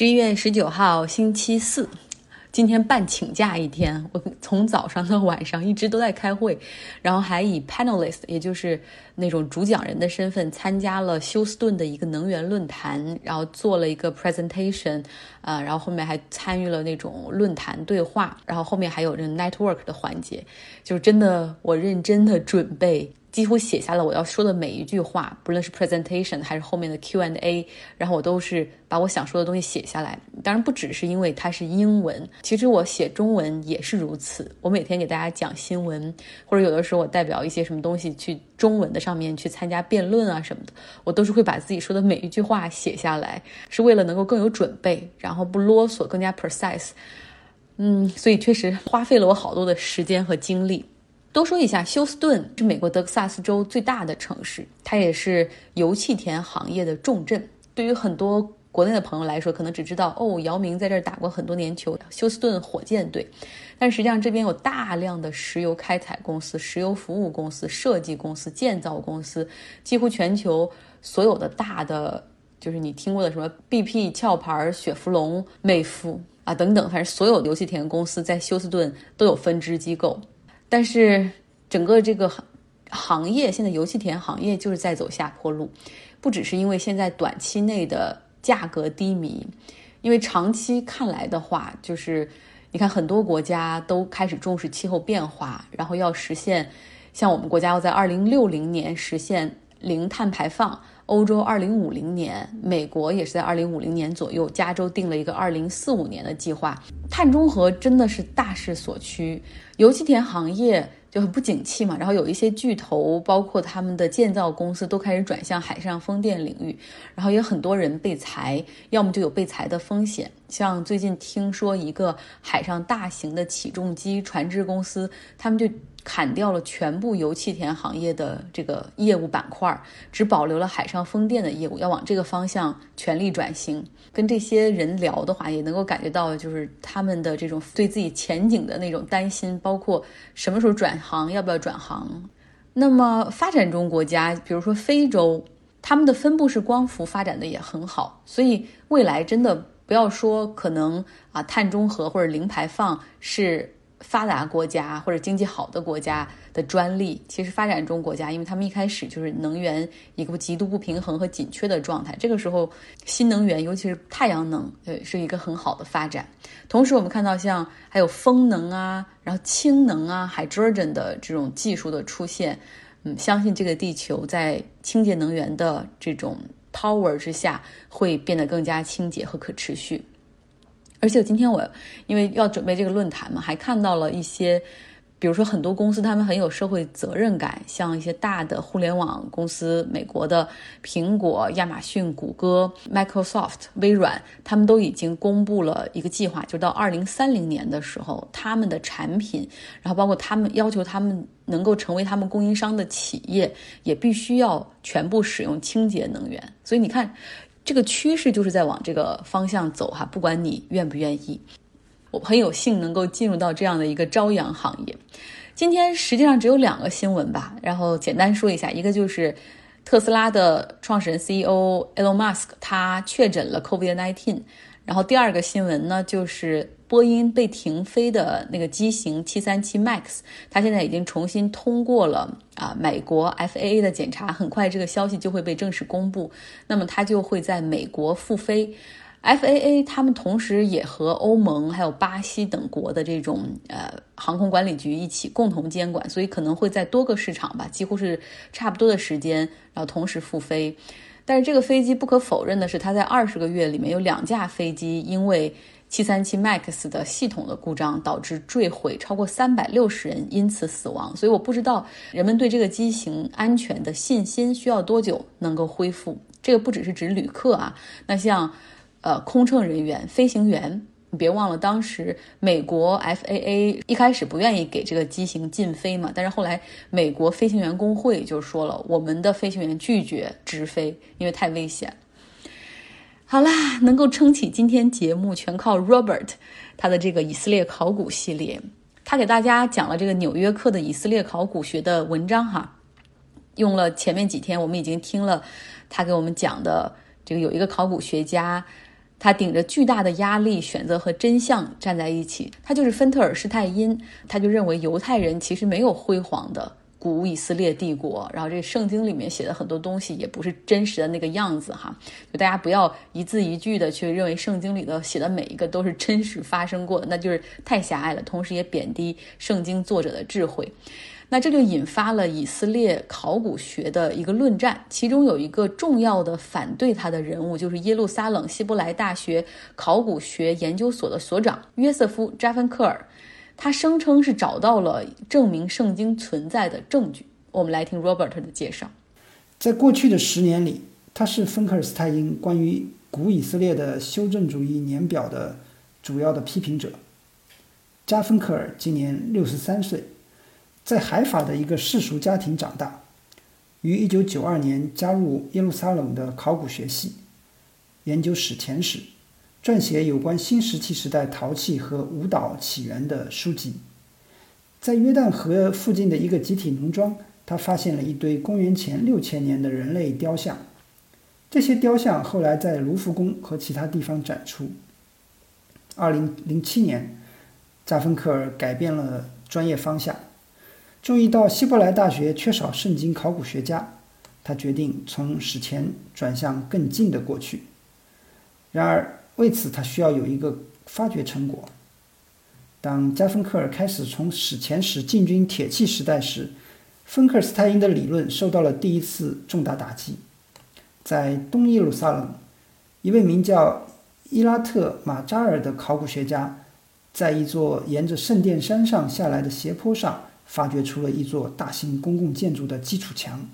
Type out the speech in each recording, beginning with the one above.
十一月十九号，星期四，今天半请假一天。我从早上到晚上一直都在开会，然后还以 panelist，也就是那种主讲人的身份参加了休斯顿的一个能源论坛，然后做了一个 presentation，啊，然后后面还参与了那种论坛对话，然后后面还有这 network 的环节，就真的我认真的准备。几乎写下了我要说的每一句话，不论是 presentation 还是后面的 Q and A，然后我都是把我想说的东西写下来。当然不只是因为它是英文，其实我写中文也是如此。我每天给大家讲新闻，或者有的时候我代表一些什么东西去中文的上面去参加辩论啊什么的，我都是会把自己说的每一句话写下来，是为了能够更有准备，然后不啰嗦，更加 precise。嗯，所以确实花费了我好多的时间和精力。多说一下，休斯顿是美国德克萨斯州最大的城市，它也是油气田行业的重镇。对于很多国内的朋友来说，可能只知道哦，姚明在这儿打过很多年球，休斯顿火箭队。但实际上，这边有大量的石油开采公司、石油服务公司、设计公司、建造公司，几乎全球所有的大的，就是你听过的什么 BP、壳牌、雪佛龙、美孚啊等等，反正所有油气田公司在休斯顿都有分支机构。但是，整个这个行行业现在油气田行业就是在走下坡路，不只是因为现在短期内的价格低迷，因为长期看来的话，就是你看很多国家都开始重视气候变化，然后要实现，像我们国家要在二零六零年实现零碳排放。欧洲二零五零年，美国也是在二零五零年左右，加州定了一个二零四五年的计划。碳中和真的是大势所趋，油气田行业就很不景气嘛。然后有一些巨头，包括他们的建造公司，都开始转向海上风电领域。然后也很多人被裁，要么就有被裁的风险。像最近听说一个海上大型的起重机船只公司，他们就。砍掉了全部油气田行业的这个业务板块，只保留了海上风电的业务，要往这个方向全力转型。跟这些人聊的话，也能够感觉到，就是他们的这种对自己前景的那种担心，包括什么时候转行，要不要转行。那么发展中国家，比如说非洲，他们的分布式光伏发展的也很好，所以未来真的不要说可能啊，碳中和或者零排放是。发达国家或者经济好的国家的专利，其实发展中国家，因为他们一开始就是能源一个极度不平衡和紧缺的状态，这个时候新能源，尤其是太阳能，呃，是一个很好的发展。同时，我们看到像还有风能啊，然后氢能啊，hydrogen 的这种技术的出现，嗯，相信这个地球在清洁能源的这种 power 之下，会变得更加清洁和可持续。而且今天我因为要准备这个论坛嘛，还看到了一些，比如说很多公司他们很有社会责任感，像一些大的互联网公司，美国的苹果、亚马逊、谷歌、Microsoft、微软，他们都已经公布了一个计划，就到二零三零年的时候，他们的产品，然后包括他们要求他们能够成为他们供应商的企业，也必须要全部使用清洁能源。所以你看。这个趋势就是在往这个方向走哈，不管你愿不愿意，我很有幸能够进入到这样的一个朝阳行业。今天实际上只有两个新闻吧，然后简单说一下，一个就是特斯拉的创始人 CEO Elon Musk 他确诊了 COVID-19，然后第二个新闻呢就是。波音被停飞的那个机型737 MAX，它现在已经重新通过了啊美国 FAA 的检查，很快这个消息就会被正式公布。那么它就会在美国复飞。FAA 他们同时也和欧盟还有巴西等国的这种呃航空管理局一起共同监管，所以可能会在多个市场吧，几乎是差不多的时间，然后同时复飞。但是这个飞机不可否认的是，它在二十个月里面有两架飞机因为七三七 MAX 的系统的故障导致坠毁，超过三百六十人因此死亡。所以我不知道人们对这个机型安全的信心需要多久能够恢复。这个不只是指旅客啊，那像呃空乘人员、飞行员，你别忘了当时美国 FAA 一开始不愿意给这个机型禁飞嘛，但是后来美国飞行员工会就说了，我们的飞行员拒绝直飞，因为太危险。好啦，能够撑起今天节目，全靠 Robert 他的这个以色列考古系列。他给大家讲了这个《纽约客》的以色列考古学的文章哈，用了前面几天，我们已经听了他给我们讲的这个有一个考古学家，他顶着巨大的压力，选择和真相站在一起。他就是芬特尔施泰因，他就认为犹太人其实没有辉煌的。古以色列帝国，然后这圣经里面写的很多东西也不是真实的那个样子哈，就大家不要一字一句的去认为圣经里的写的每一个都是真实发生过的，那就是太狭隘了，同时也贬低圣经作者的智慧。那这就引发了以色列考古学的一个论战，其中有一个重要的反对他的人物，就是耶路撒冷希伯来大学考古学研究所的所长约瑟夫扎芬克尔。他声称是找到了证明圣经存在的证据。我们来听 Robert 的介绍。在过去的十年里，他是芬克尔斯泰因关于古以色列的修正主义年表的主要的批评者。扎芬克尔今年六十三岁，在海法的一个世俗家庭长大，于一九九二年加入耶路撒冷的考古学系，研究史前史。撰写有关新石器时代陶器和舞蹈起源的书籍。在约旦河附近的一个集体农庄，他发现了一堆公元前六千年的人类雕像。这些雕像后来在卢浮宫和其他地方展出。二零零七年，扎芬克尔改变了专业方向，注意到希伯来大学缺少圣经考古学家，他决定从史前转向更近的过去。然而，为此，他需要有一个发掘成果。当加芬克尔开始从史前史进军铁器时代时，芬克尔斯泰因的理论受到了第一次重大打击。在东耶路撒冷，一位名叫伊拉特马扎尔的考古学家，在一座沿着圣殿山上下来的斜坡上，发掘出了一座大型公共建筑的基础墙。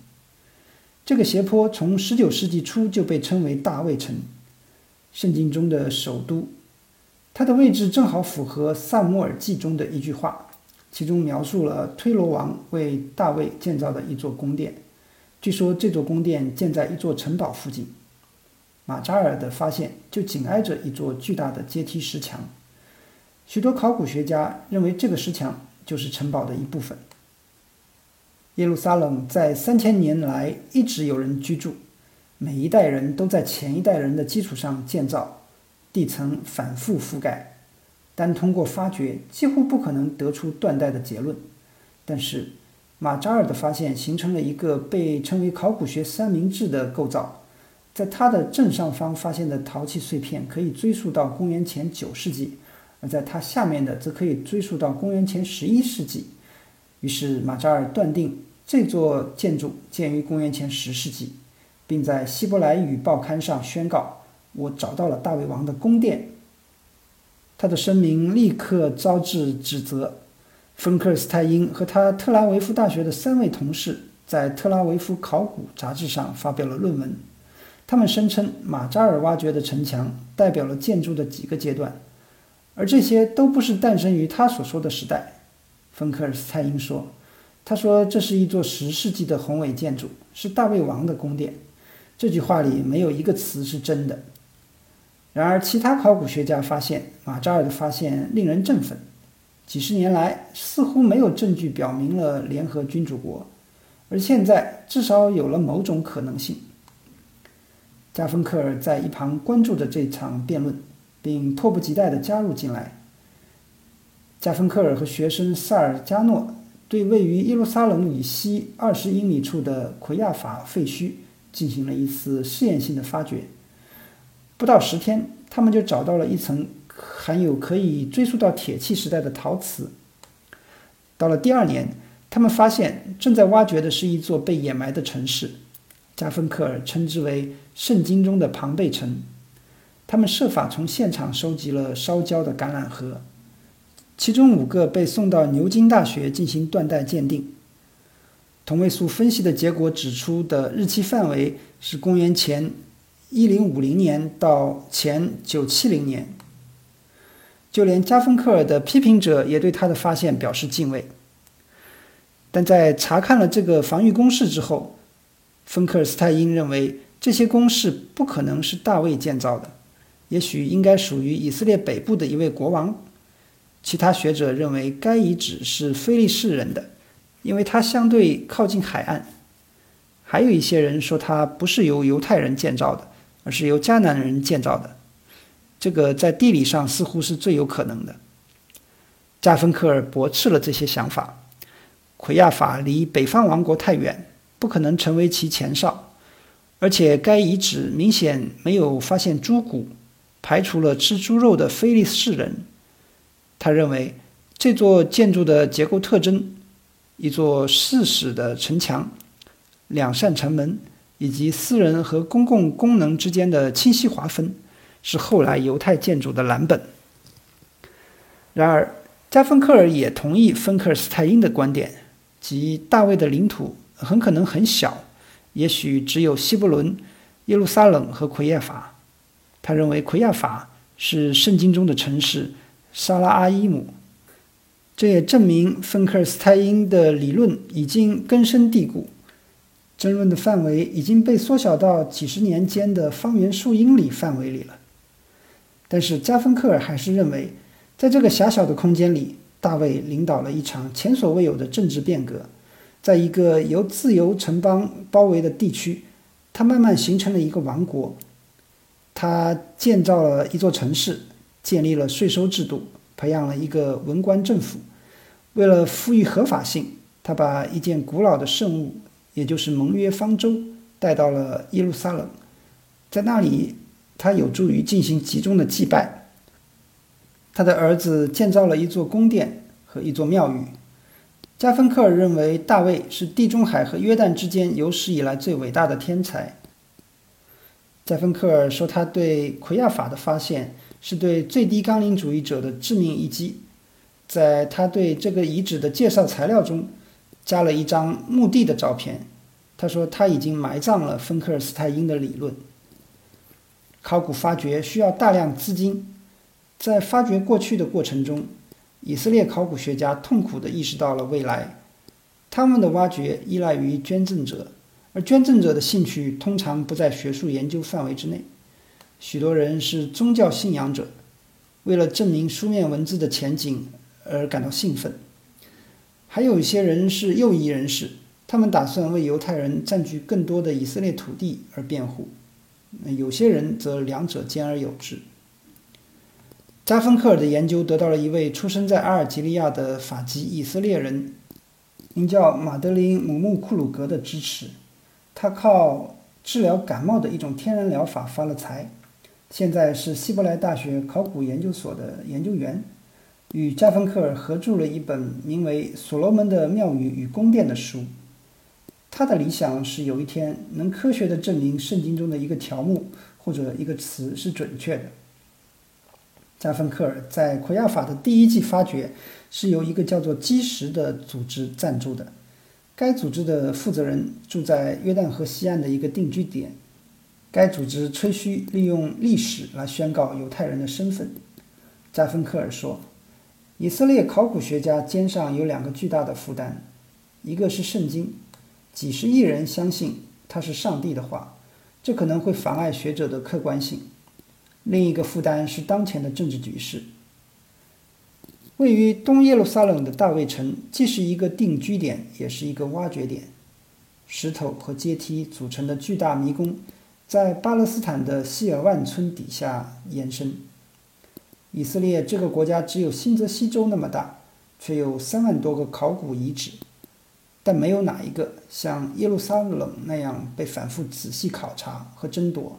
这个斜坡从19世纪初就被称为大卫城。圣经中的首都，它的位置正好符合《萨姆尔记》中的一句话，其中描述了推罗王为大卫建造的一座宫殿。据说这座宫殿建在一座城堡附近。马扎尔的发现就紧挨着一座巨大的阶梯石墙。许多考古学家认为这个石墙就是城堡的一部分。耶路撒冷在三千年来一直有人居住。每一代人都在前一代人的基础上建造，地层反复覆盖，单通过发掘几乎不可能得出断代的结论。但是，马扎尔的发现形成了一个被称为考古学三明治的构造。在它的正上方发现的陶器碎片可以追溯到公元前九世纪，而在它下面的则可以追溯到公元前十一世纪。于是，马扎尔断定这座建筑建于公元前十世纪。并在希伯来语报刊上宣告：“我找到了大卫王的宫殿。”他的声明立刻招致指责。芬克尔斯泰因和他特拉维夫大学的三位同事在《特拉维夫考古》杂志上发表了论文。他们声称，马扎尔挖掘的城墙代表了建筑的几个阶段，而这些都不是诞生于他所说的时代。芬克尔斯泰因说：“他说这是一座十世纪的宏伟建筑，是大卫王的宫殿。”这句话里没有一个词是真的。然而，其他考古学家发现，马扎尔的发现令人振奋。几十年来，似乎没有证据表明了联合君主国，而现在至少有了某种可能性。加芬克尔在一旁关注着这场辩论，并迫不及待地加入进来。加芬克尔和学生萨尔加诺对位于耶路撒冷以西二十英里处的奎亚法废墟。进行了一次试验性的发掘，不到十天，他们就找到了一层含有可以追溯到铁器时代的陶瓷。到了第二年，他们发现正在挖掘的是一座被掩埋的城市，加芬克尔称之为“圣经中的庞贝城”。他们设法从现场收集了烧焦的橄榄核，其中五个被送到牛津大学进行断代鉴定。同位素分析的结果指出的日期范围是公元前一零五零年到前九七零年。就连加芬克尔的批评者也对他的发现表示敬畏。但在查看了这个防御工事之后，芬克尔斯泰因认为这些工事不可能是大卫建造的，也许应该属于以色列北部的一位国王。其他学者认为该遗址是非利士人的。因为它相对靠近海岸，还有一些人说它不是由犹太人建造的，而是由迦南人建造的。这个在地理上似乎是最有可能的。加芬克尔驳斥了这些想法。奎亚法离北方王国太远，不可能成为其前哨，而且该遗址明显没有发现猪骨，排除了吃猪肉的菲利士人。他认为这座建筑的结构特征，一座四室的城墙，两扇城门，以及私人和公共功能之间的清晰划分，是后来犹太建筑的蓝本。然而，加芬克尔也同意芬克尔斯泰因的观点。即大卫的领土很可能很小，也许只有希伯伦、耶路撒冷和奎耶法。他认为奎亚法是圣经中的城市沙拉阿伊姆，这也证明芬克尔斯泰因的理论已经根深蒂固，争论的范围已经被缩小到几十年间的方圆数英里范围里了。但是加芬克尔还是认为，在这个狭小的空间里。大卫领导了一场前所未有的政治变革，在一个由自由城邦包围的地区，他慢慢形成了一个王国。他建造了一座城市，建立了税收制度，培养了一个文官政府。为了赋予合法性，他把一件古老的圣物，也就是盟约方舟，带到了耶路撒冷，在那里，他有助于进行集中的祭拜。他的儿子建造了一座宫殿和一座庙宇。加芬克尔认为大卫是地中海和约旦之间有史以来最伟大的天才。在芬克尔说，他对奎亚法的发现是对最低纲领主义者的致命一击。在他对这个遗址的介绍材料中，加了一张墓地的照片。他说他已经埋葬了芬克尔斯泰因的理论。考古发掘需要大量资金。在发掘过去的过程中，以色列考古学家痛苦地意识到了未来。他们的挖掘依赖于捐赠者，而捐赠者的兴趣通常不在学术研究范围之内。许多人是宗教信仰者，为了证明书面文字的前景而感到兴奋；还有一些人是右翼人士，他们打算为犹太人占据更多的以色列土地而辩护。有些人则两者兼而有之。扎芬克尔的研究得到了一位出生在阿尔及利亚的法籍以色列人，名叫马德琳·姆穆库鲁格的支持。他靠治疗感冒的一种天然疗法发了财，现在是希伯来大学考古研究所的研究员，与加芬克尔合著了一本名为《所罗门的庙宇与宫殿》的书。他的理想是有一天能科学地证明圣经中的一个条目或者一个词是准确的。加芬克尔在奎亚法的第一季发掘是由一个叫做基石的组织赞助的。该组织的负责人住在约旦河西岸的一个定居点。该组织吹嘘利用历史来宣告犹太人的身份。加芬克尔说：“以色列考古学家肩上有两个巨大的负担，一个是圣经，几十亿人相信它是上帝的话，这可能会妨碍学者的客观性。”另一个负担是当前的政治局势。位于东耶路撒冷的大卫城既是一个定居点，也是一个挖掘点。石头和阶梯组成的巨大迷宫，在巴勒斯坦的希尔万村底下延伸。以色列这个国家只有新泽西州那么大，却有三万多个考古遗址，但没有哪一个像耶路撒冷那样被反复仔细考察和争夺。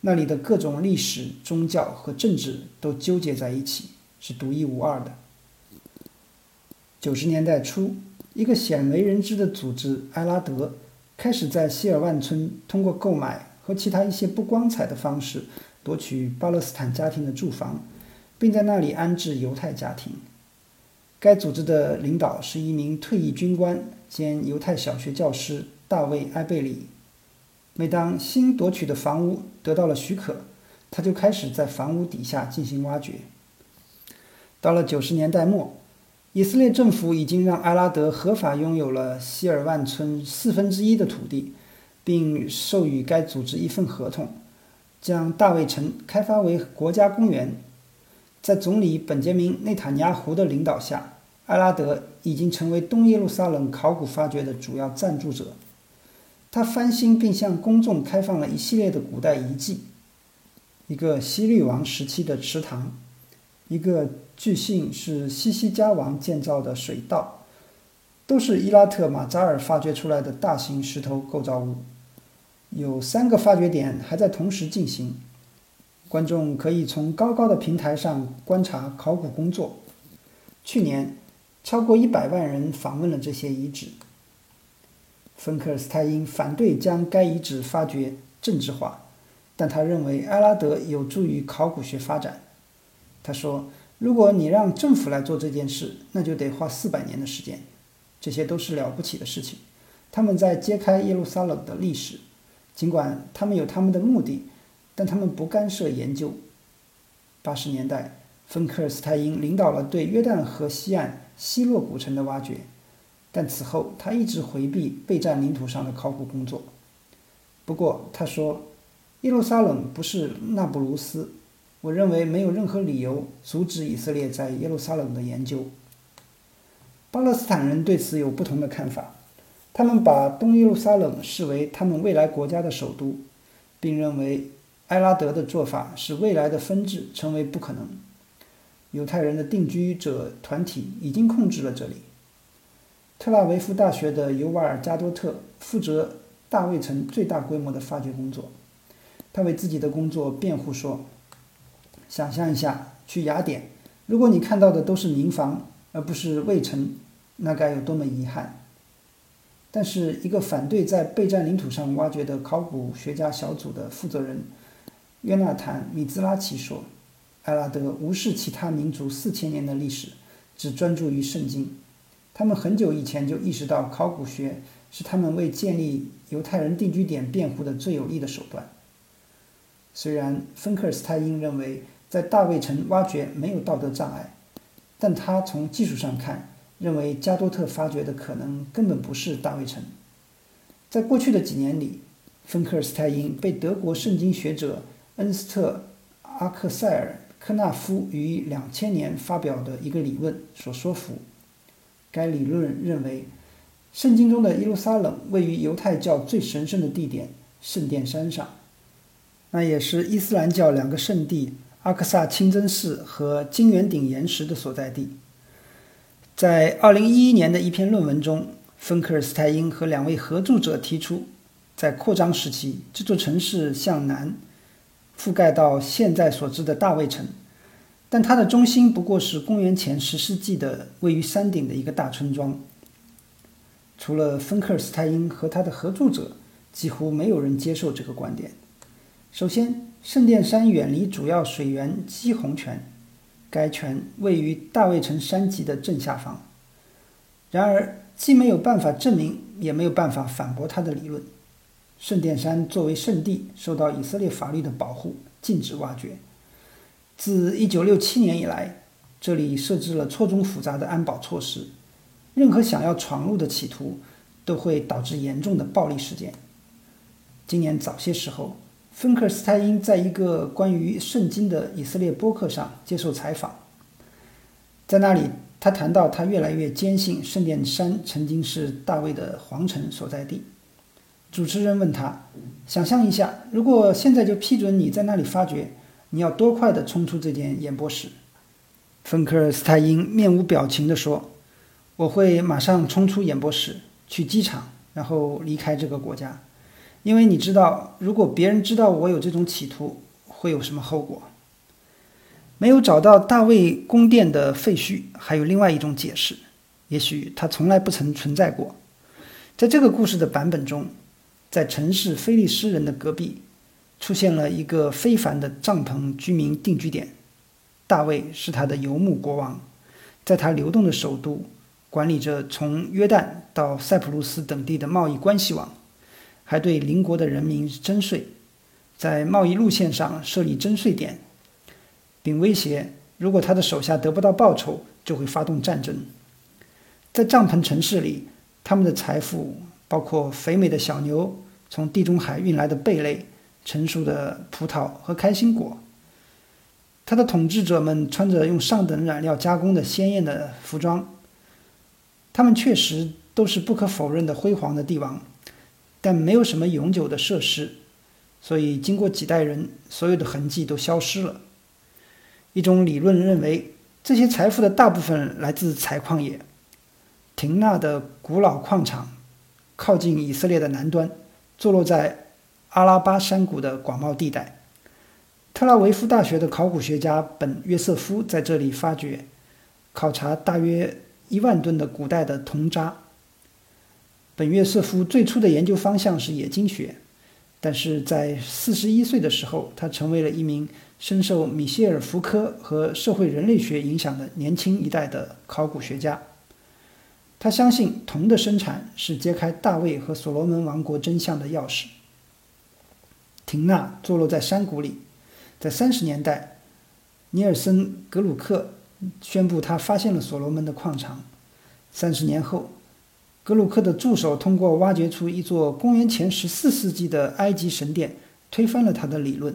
那里的各种历史、宗教和政治都纠结在一起，是独一无二的。九十年代初，一个鲜为人知的组织埃拉德开始在希尔万村通过购买和其他一些不光彩的方式夺取巴勒斯坦家庭的住房，并在那里安置犹太家庭。该组织的领导是一名退役军官兼犹太小学教师大卫·埃贝里。每当新夺取的房屋得到了许可，他就开始在房屋底下进行挖掘。到了九十年代末，以色列政府已经让埃拉德合法拥有了希尔万村四分之一的土地，并授予该组织一份合同，将大卫城开发为国家公园。在总理本杰明·内塔尼亚胡的领导下，埃拉德已经成为东耶路撒冷考古发掘的主要赞助者。他翻新并向公众开放了一系列的古代遗迹。一个西律王时期的池塘，一个据信是西西加王建造的水道，都是伊拉特马扎尔发掘出来的大型石头构造物。有三个发掘点还在同时进行，观众可以从高高的平台上观察考古工作。去年，超过一百万人访问了这些遗址。芬克尔斯泰因反对将该遗址发掘政治化，但他认为埃拉德有助于考古学发展。他说：“如果你让政府来做这件事，那就得花四百年的时间。这些都是了不起的事情，他们在揭开耶路撒冷的历史。尽管他们有他们的目的，但他们不干涉研究。”八十年代。芬克尔斯泰因领导了对约旦河西岸希洛古城的挖掘，但此后他一直回避备战领土上的考古工作。不过他说：“耶路撒冷不是那不鲁斯，我认为没有任何理由阻止以色列在耶路撒冷的研究。”巴勒斯坦人对此有不同的看法，他们把东耶路撒冷视为他们未来国家的首都，并认为埃拉德的做法使未来的分治成为不可能。犹太人的定居者团体已经控制了这里。特拉维夫大学的尤瓦尔加多特负责大卫城最大规模的发掘工作。他为自己的工作辩护说：“想象一下，去雅典，如果你看到的都是民房而不是卫城，那该有多么遗憾！”但是，一个反对在备战领土上挖掘的考古学家小组的负责人约纳坦·米兹拉奇说。艾拉德无视其他民族四千年的历史，只专注于圣经。他们很久以前就意识到，考古学是他们为建立犹太人定居点辩护的最有力的手段。虽然芬克尔斯泰因认为在大卫城挖掘没有道德障碍，但他从技术上看，认为加多特发掘的可能根本不是大卫城。在过去的几年里，芬克尔斯泰因被德国圣经学者恩斯特·阿克塞尔。科纳夫于两千年发表的一个理论所说服。该理论认为，圣经中的耶路撒冷位于犹太教最神圣的地点圣殿山上，那也是伊斯兰教两个圣地阿克萨清真寺和金圆顶岩石的所在地。在二零一一年的一篇论文中，芬克尔斯泰因和两位合著者提出，在扩张时期，这座城市向南。覆盖到现在所知的大卫城，但它的中心不过是公元前十世纪的位于山顶的一个大村庄。除了芬克尔斯泰因和他的合著者，几乎没有人接受这个观点。首先，圣殿山远离主要水源基洪泉，该泉位于大卫城山脊的正下方。然而，既没有办法证明，也没有办法反驳他的理论。圣殿山作为圣地，受到以色列法律的保护，禁止挖掘。自1967年以来，这里设置了错综复杂的安保措施，任何想要闯入的企图都会导致严重的暴力事件。今年早些时候，芬克斯泰因在一个关于圣经的以色列播客上接受采访，在那里，他谈到他越来越坚信圣殿山曾经是大卫的皇城所在地。主持人问他：“想象一下，如果现在就批准你在那里发掘，你要多快地冲出这间演播室？”芬克尔斯泰因面无表情地说：“我会马上冲出演播室，去机场，然后离开这个国家，因为你知道，如果别人知道我有这种企图，会有什么后果。”没有找到大卫宫殿的废墟，还有另外一种解释：也许它从来不曾存在过。在这个故事的版本中。在城市菲利斯人的隔壁，出现了一个非凡的帐篷居民定居点。大卫是他的游牧国王，在他流动的首都，管理着从约旦到塞浦路斯等地的贸易关系网，还对邻国的人民征税，在贸易路线上设立征税点，并威胁如果他的手下得不到报酬，就会发动战争。在帐篷城市里，他们的财富。包括肥美的小牛，从地中海运来的贝类，成熟的葡萄和开心果。他的统治者们穿着用上等染料加工的鲜艳的服装。他们确实都是不可否认的辉煌的帝王，但没有什么永久的设施。所以经过几代人，所有的痕迹都消失了。一种理论认为，这些财富的大部分来自采矿业。廷纳的古老矿场靠近以色列的南端，坐落在阿拉巴山谷的广袤地带。特拉维夫大学的考古学家本约瑟夫在这里发掘、考察大约一万吨的古代的铜渣。本约瑟夫最初的研究方向是冶金学，但是在四十一岁的时候，他成为了一名深受米歇尔·福柯和社会人类学影响的年轻一代的考古学家。他相信铜的生产是揭开大卫和所罗门王国真相的钥匙。廷纳坐落在山谷里，在三十年代，尼尔森·格鲁克宣布他发现了所罗门的矿场。三十年后，格鲁克的助手通过挖掘出一座公元前十四世纪的埃及神殿，推翻了他的理论。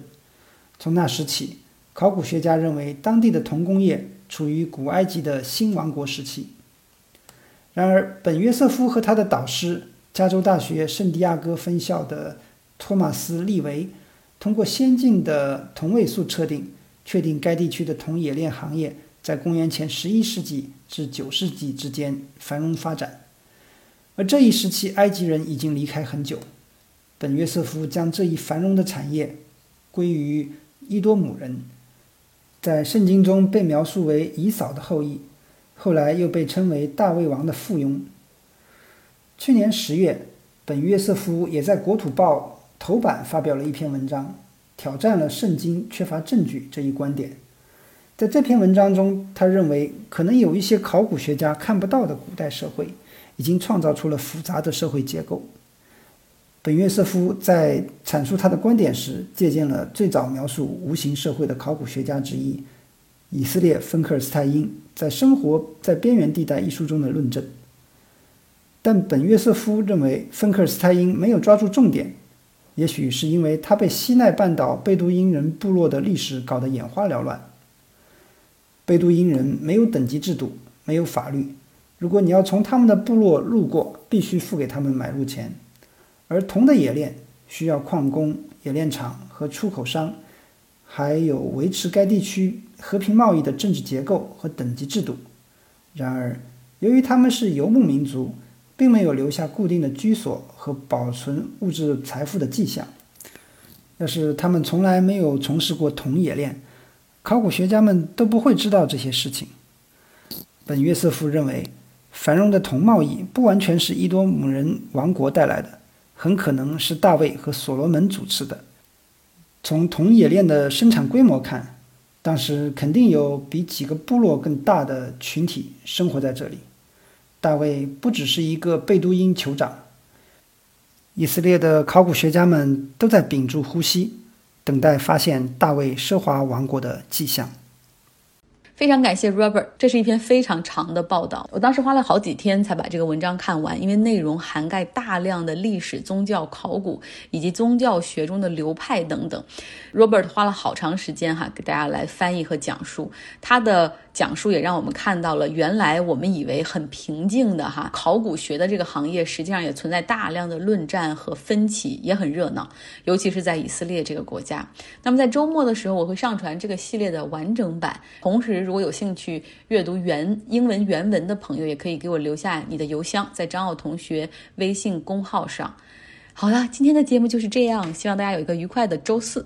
从那时起，考古学家认为当地的铜工业处于古埃及的新王国时期。然而，本约瑟夫和他的导师，加州大学圣地亚哥分校的托马斯·利维，通过先进的同位素测定，确定该地区的铜冶炼行业在公元前十一世纪至九世纪之间繁荣发展。而这一时期，埃及人已经离开很久。本约瑟夫将这一繁荣的产业归于伊多姆人，在圣经中被描述为以扫的后裔。后来又被称为大卫王的附庸。去年十月，本约瑟夫也在《国土报》头版发表了一篇文章，挑战了圣经缺乏证据这一观点。在这篇文章中，他认为可能有一些考古学家看不到的古代社会，已经创造出了复杂的社会结构。本约瑟夫在阐述他的观点时，借鉴了最早描述无形社会的考古学家之一。以色列芬克尔斯泰因在《生活在边缘地带》一书中的论证，但本约瑟夫认为芬克尔斯泰因没有抓住重点，也许是因为他被西奈半岛贝都因人部落的历史搞得眼花缭乱。贝都因人没有等级制度，没有法律，如果你要从他们的部落路过，必须付给他们买路钱，而铜的冶炼需要矿工、冶炼厂和出口商，还有维持该地区。和平贸易的政治结构和等级制度。然而，由于他们是游牧民族，并没有留下固定的居所和保存物质财富的迹象。要是他们从来没有从事过铜冶炼，考古学家们都不会知道这些事情。本约瑟夫认为，繁荣的铜贸易不完全是伊多姆人王国带来的，很可能是大卫和所罗门主持的。从铜冶炼的生产规模看，当时肯定有比几个部落更大的群体生活在这里。大卫不只是一个贝都因酋长。以色列的考古学家们都在屏住呼吸，等待发现大卫奢华王国的迹象。非常感谢 Robert，这是一篇非常长的报道，我当时花了好几天才把这个文章看完，因为内容涵盖大量的历史、宗教、考古以及宗教学中的流派等等。Robert 花了好长时间哈，给大家来翻译和讲述他的。讲述也让我们看到了，原来我们以为很平静的哈考古学的这个行业，实际上也存在大量的论战和分歧，也很热闹，尤其是在以色列这个国家。那么在周末的时候，我会上传这个系列的完整版。同时，如果有兴趣阅读原英文原文的朋友，也可以给我留下你的邮箱，在张奥同学微信公号上。好了，今天的节目就是这样，希望大家有一个愉快的周四。